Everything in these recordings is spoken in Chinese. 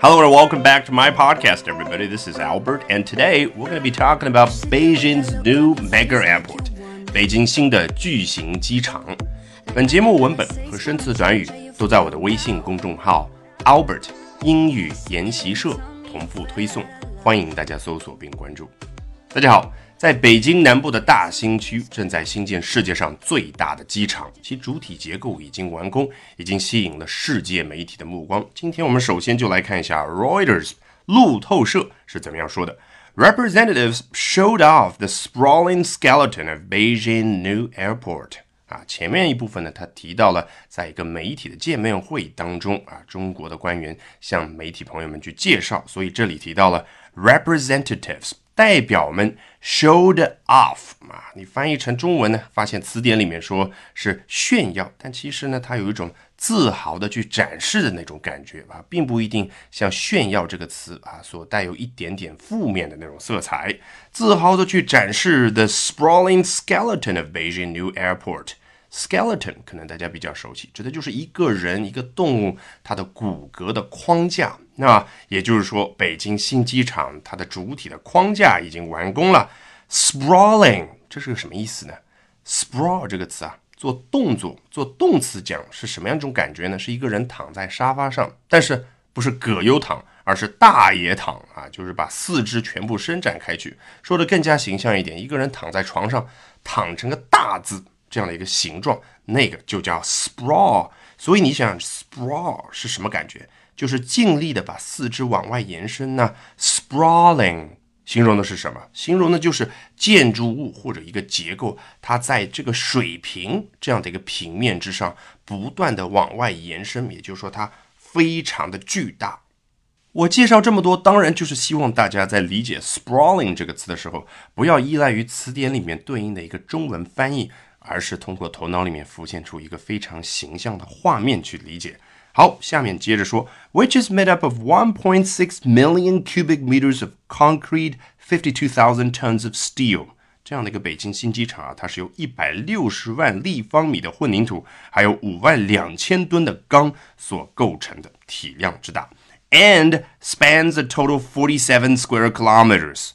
Hello and welcome back to my podcast, everybody. This is Albert, and today we're going to be talking about Beijing's new mega airport. 北京新的巨型机场。本节目文本和生词短语都在我的微信公众号 Albert 英语研习社同步推送，欢迎大家搜索并关注。大家好。 在北京南部的大兴区，正在新建世界上最大的机场，其主体结构已经完工，已经吸引了世界媒体的目光。今天我们首先就来看一下 Reuters 路透社是怎么样说的。Representatives showed off the sprawling skeleton of Beijing new airport。啊，前面一部分呢，他提到了在一个媒体的见面会当中啊，中国的官员向媒体朋友们去介绍，所以这里提到了 representatives。代表们 showed off 啊，你翻译成中文呢，发现词典里面说是炫耀，但其实呢，它有一种自豪的去展示的那种感觉啊，并不一定像炫耀这个词啊所带有一点点负面的那种色彩。自豪的去展示 the sprawling skeleton of Beijing new airport。Skeleton 可能大家比较熟悉，指的就是一个人、一个动物它的骨骼的框架。那也就是说，北京新机场它的主体的框架已经完工了。sprawling 这是个什么意思呢？sprawl 这个词啊，做动作、做动词讲是什么样一种感觉呢？是一个人躺在沙发上，但是不是葛优躺，而是大爷躺啊，就是把四肢全部伸展开去。说的更加形象一点，一个人躺在床上，躺成个大字。这样的一个形状，那个就叫 sprawl。所以你想 sprawl 是什么感觉？就是尽力的把四肢往外延伸呢。sprawling 形容的是什么？形容的就是建筑物或者一个结构，它在这个水平这样的一个平面之上不断的往外延伸，也就是说它非常的巨大。我介绍这么多，当然就是希望大家在理解 sprawling 这个词的时候，不要依赖于词典里面对应的一个中文翻译。而是通过头脑里面浮现出一个非常形象的画面去理解。好，下面接着说，which is made up of 1.6 million cubic meters of concrete, 52,000 tons of steel。这样的一个北京新机场啊，它是由一百六十万立方米的混凝土，还有五万两千吨的钢所构成的，体量之大，and spans a total forty-seven square kilometers。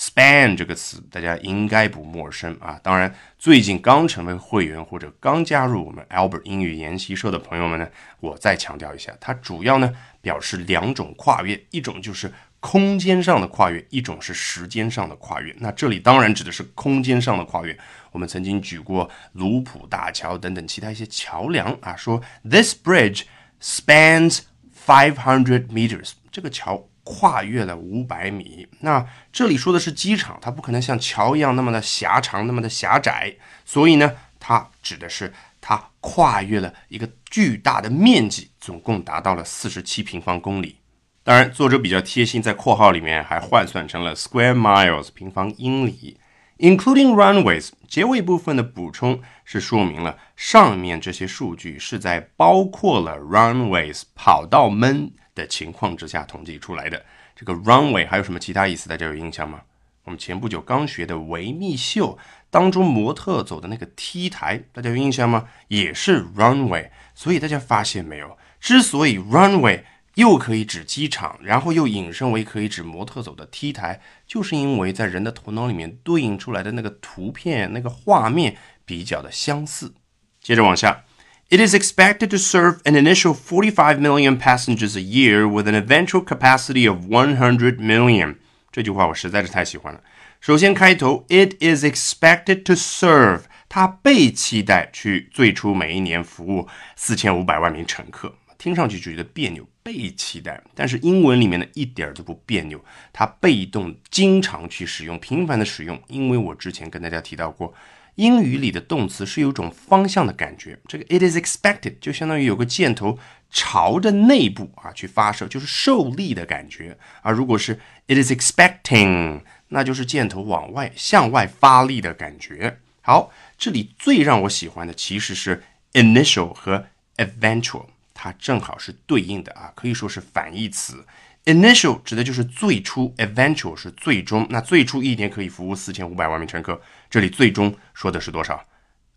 Span 这个词大家应该不陌生啊，当然最近刚成为会员或者刚加入我们 Albert 英语研习社的朋友们呢，我再强调一下，它主要呢表示两种跨越，一种就是空间上的跨越，一种是时间上的跨越。那这里当然指的是空间上的跨越。我们曾经举过卢浦大桥等等其他一些桥梁啊，说 This bridge spans five hundred meters，这个桥。跨越了五百米。那这里说的是机场，它不可能像桥一样那么的狭长，那么的狭窄。所以呢，它指的是它跨越了一个巨大的面积，总共达到了四十七平方公里。当然，作者比较贴心，在括号里面还换算成了 square miles 平方英里，including runways。结尾部分的补充是说明了上面这些数据是在包括了 runways 跑道门。的情况之下统计出来的这个 runway 还有什么其他意思？大家有印象吗？我们前不久刚学的维密秀当中模特走的那个 T 台，大家有印象吗？也是 runway。所以大家发现没有？之所以 runway 又可以指机场，然后又引申为可以指模特走的 T 台，就是因为在人的头脑里面对应出来的那个图片、那个画面比较的相似。接着往下。It is expected to serve an initial 45 million passengers a year with an eventual capacity of 100 million。这句话我实在是太喜欢了。首先开头，It is expected to serve，它被期待去最初每一年服务四千五百万名乘客。听上去就觉得别扭，被期待，但是英文里面呢一点都不别扭，它被动经常去使用，频繁的使用。因为我之前跟大家提到过。英语里的动词是有种方向的感觉，这个 it is expected 就相当于有个箭头朝着内部啊去发射，就是受力的感觉。而如果是 it is expecting，那就是箭头往外向外发力的感觉。好，这里最让我喜欢的其实是 initial 和 eventual，它正好是对应的啊，可以说是反义词。Initial 指的就是最初，eventual 是最终。那最初一年可以服务四千五百万名乘客，这里最终说的是多少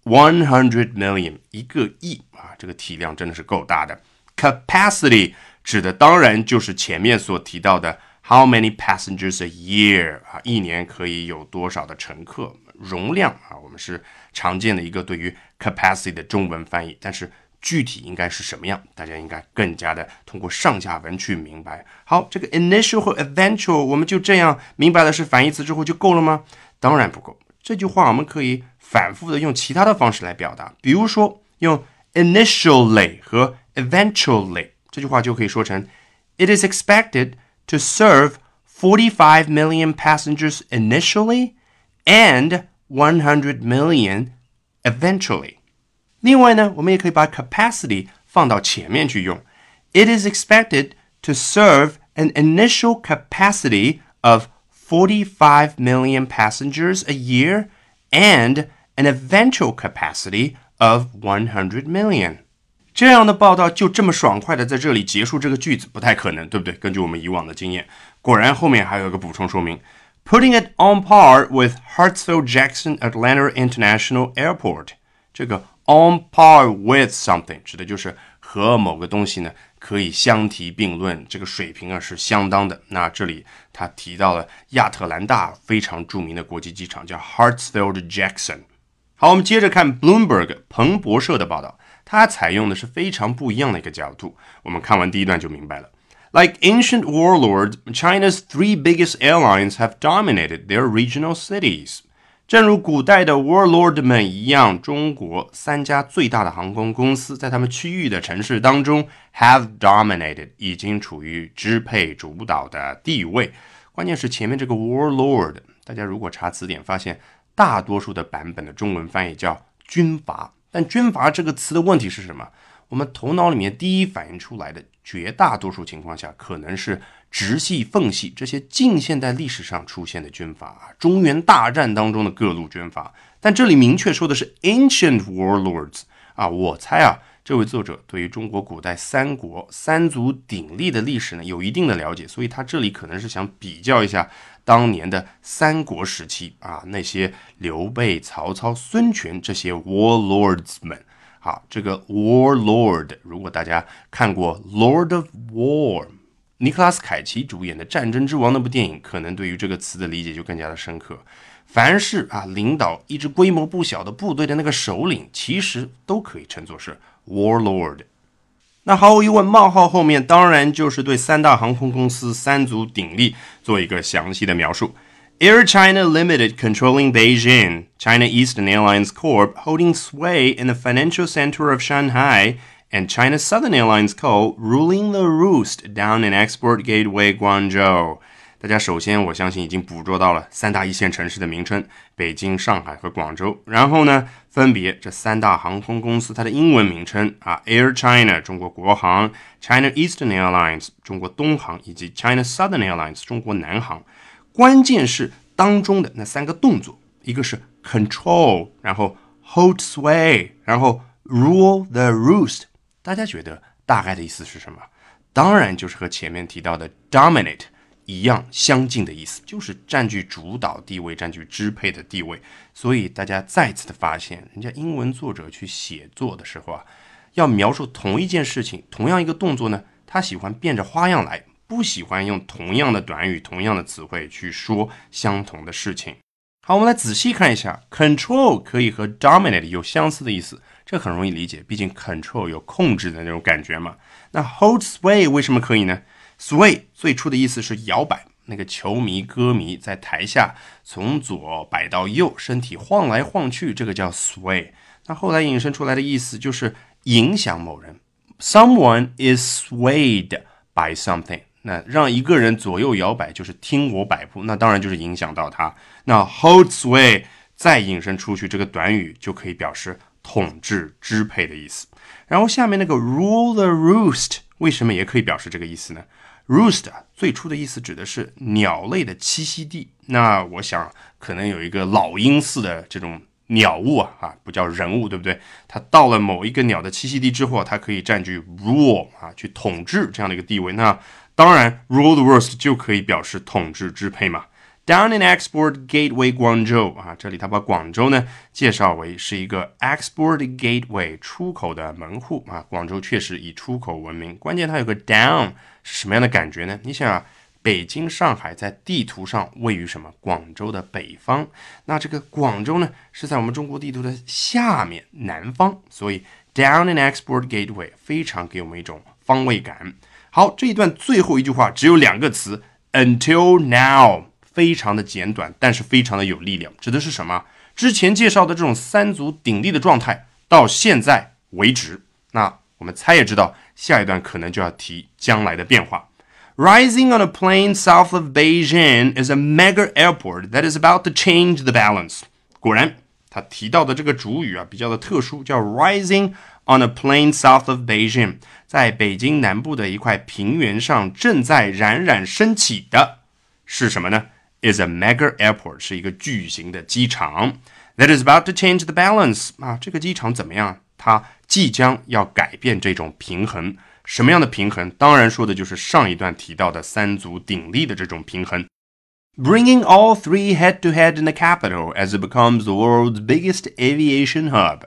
？One hundred million，一个亿啊！这个体量真的是够大的。Capacity 指的当然就是前面所提到的 how many passengers a year 啊，一年可以有多少的乘客，容量啊，我们是常见的一个对于 capacity 的中文翻译，但是。具体应该是什么样？大家应该更加的通过上下文去明白。好，这个 initial 和 eventual，我们就这样明白了是反义词之后就够了吗？当然不够。这句话我们可以反复的用其他的方式来表达，比如说用 initially 和 eventually，这句话就可以说成 It is expected to serve forty-five million passengers initially and one hundred million eventually. 另外呢，我们也可以把 capacity 放到前面去用。It is expected to serve an initial capacity of 45 million passengers a year and an eventual capacity of 100 million. 这样的报道就这么爽快的在这里结束这个句子，不太可能，对不对？根据我们以往的经验，果然后面还有一个补充说明，putting it on par with Hartsfield-Jackson Atlanta International Airport。这个 on par with something 指的就是 和某个东西呢可以相提并论，这个水平啊是相当的。那这里他提到了亚特兰大非常著名的国际机场叫 Hartsfield Jackson。好，我们接着看 Bloomberg 彭博社的报道，它采用的是非常不一样的一个角度。我们看完第一段就明白了。Like ancient warlords, China's three biggest airlines have dominated their regional cities. 正如古代的 warlord 们一样，中国三家最大的航空公司在他们区域的城市当中 have dominated，已经处于支配主导的地位。关键是前面这个 warlord，大家如果查词典发现，大多数的版本的中文翻译叫军阀。但军阀这个词的问题是什么？我们头脑里面第一反应出来的，绝大多数情况下可能是。直系、奉系这些近现代历史上出现的军阀啊，中原大战当中的各路军阀，但这里明确说的是 ancient warlords 啊，我猜啊，这位作者对于中国古代三国三足鼎立的历史呢有一定的了解，所以他这里可能是想比较一下当年的三国时期啊，那些刘备、曹操、孙权这些 warlords 们。好，这个 warlord，如果大家看过 Lord of War。尼克拉斯凯奇主演的《战争之王》那部电影，可能对于这个词的理解就更加的深刻。凡是啊，领导一支规模不小的部队的那个首领，其实都可以称作是 warlord。那毫无疑问，冒号后面当然就是对三大航空公司三足鼎立做一个详细的描述。Air China Limited controlling Beijing, China Eastern Airlines Corp holding sway in the financial center of Shanghai. and China Southern Airlines Co. ruling the roost down in export gateway Guangzhou。大家首先，我相信已经捕捉到了三大一线城市的名称：北京、上海和广州。然后呢，分别这三大航空公司它的英文名称啊，Air China 中国国航，China Eastern Airlines 中国东航，以及 China Southern Airlines 中国南航。关键是当中的那三个动作，一个是 control，然后 hold sway，然后 rule the roost。 大家觉得大概的意思是什么？当然就是和前面提到的 dominate 一样相近的意思，就是占据主导地位、占据支配的地位。所以大家再次的发现，人家英文作者去写作的时候啊，要描述同一件事情、同样一个动作呢，他喜欢变着花样来，不喜欢用同样的短语、同样的词汇去说相同的事情。好，我们来仔细看一下，control 可以和 dominate 有相似的意思。这很容易理解，毕竟 control 有控制的那种感觉嘛。那 hold sway 为什么可以呢？sway 最初的意思是摇摆，那个球迷、歌迷在台下从左摆到右，身体晃来晃去，这个叫 sway。那后来引申出来的意思就是影响某人，someone is swayed by something。那让一个人左右摇摆，就是听我摆布，那当然就是影响到他。那 hold sway 再引申出去，这个短语就可以表示。统治、支配的意思。然后下面那个 rule the roost 为什么也可以表示这个意思呢？roost 最初的意思指的是鸟类的栖息地。那我想可能有一个老鹰似的这种鸟物啊，啊不叫人物，对不对？它到了某一个鸟的栖息地之后，它可以占据 rule 啊，去统治这样的一个地位。那当然 rule the roost 就可以表示统治、支配嘛。Down in Export Gateway 广州啊，这里他把广州呢介绍为是一个 Export Gateway 出口的门户啊。广州确实以出口闻名，关键它有个 Down 是什么样的感觉呢？你想啊，北京、上海在地图上位于什么？广州的北方。那这个广州呢是在我们中国地图的下面南方，所以 Down in Export Gateway 非常给我们一种方位感。好，这一段最后一句话只有两个词，Until now。非常的简短，但是非常的有力量，指的是什么？之前介绍的这种三足鼎立的状态，到现在为止，那我们猜也知道，下一段可能就要提将来的变化。Rising on a plain south of Beijing is a mega airport that is about to change the balance。果然，他提到的这个主语啊，比较的特殊，叫 rising on a plain south of Beijing，在北京南部的一块平原上正在冉冉升起的是什么呢？is a mega airport，是一个巨型的机场。That is about to change the balance 啊，这个机场怎么样？它即将要改变这种平衡。什么样的平衡？当然说的就是上一段提到的三足鼎立的这种平衡。Bringing all three head to head in the capital as it becomes the world's biggest aviation hub。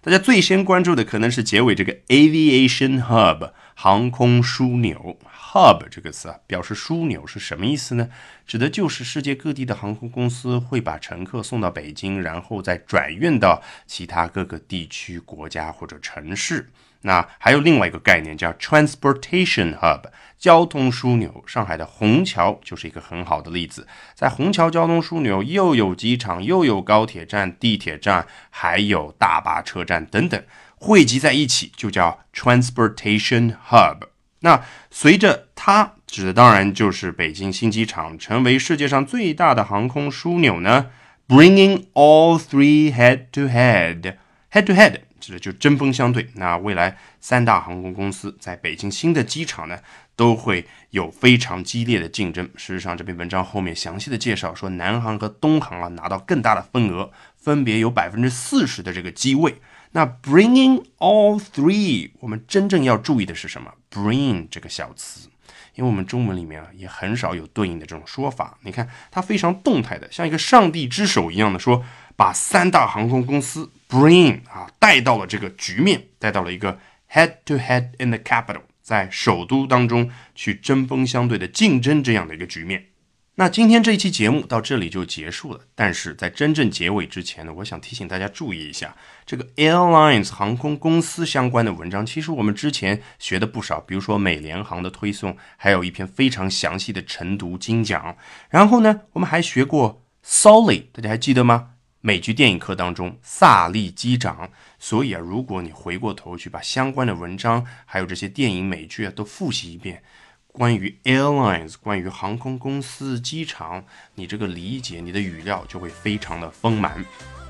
大家最先关注的可能是结尾这个 aviation hub，航空枢纽。Hub 这个词啊，表示枢纽是什么意思呢？指的就是世界各地的航空公司会把乘客送到北京，然后再转运到其他各个地区、国家或者城市。那还有另外一个概念叫 transportation hub，交通枢纽。上海的虹桥就是一个很好的例子。在虹桥交通枢纽，又有机场，又有高铁站、地铁站，还有大巴车站等等，汇集在一起就叫 transportation hub。那随着它指的当然就是北京新机场成为世界上最大的航空枢纽呢，bringing all three head to head，head to head 指的就针锋相对。那未来三大航空公司在北京新的机场呢，都会有非常激烈的竞争。事实上，这篇文章后面详细的介绍说，南航和东航啊拿到更大的份额，分别有百分之四十的这个机位。那 bringing all three，我们真正要注意的是什么？bring 这个小词，因为我们中文里面啊也很少有对应的这种说法。你看，它非常动态的，像一个上帝之手一样的说，把三大航空公司 bring 啊带到了这个局面，带到了一个 head to head in the capital，在首都当中去针锋相对的竞争这样的一个局面。那今天这一期节目到这里就结束了，但是在真正结尾之前呢，我想提醒大家注意一下，这个 airlines 航空公司相关的文章，其实我们之前学的不少，比如说美联航的推送，还有一篇非常详细的晨读精讲。然后呢，我们还学过 Sully，大家还记得吗？美剧电影课当中萨利机长。所以啊，如果你回过头去把相关的文章，还有这些电影美剧啊都复习一遍。关于 airlines，关于航空公司、机场，你这个理解，你的语料就会非常的丰满。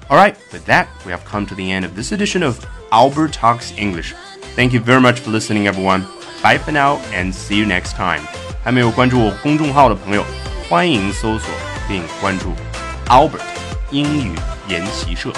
All right, with that, we have come to the end of this edition of Albert Talks English. Thank you very much for listening, everyone. Bye for now, and see you next time. 还没有关注我公众号的朋友，欢迎搜索并关注 Albert 英语研习社。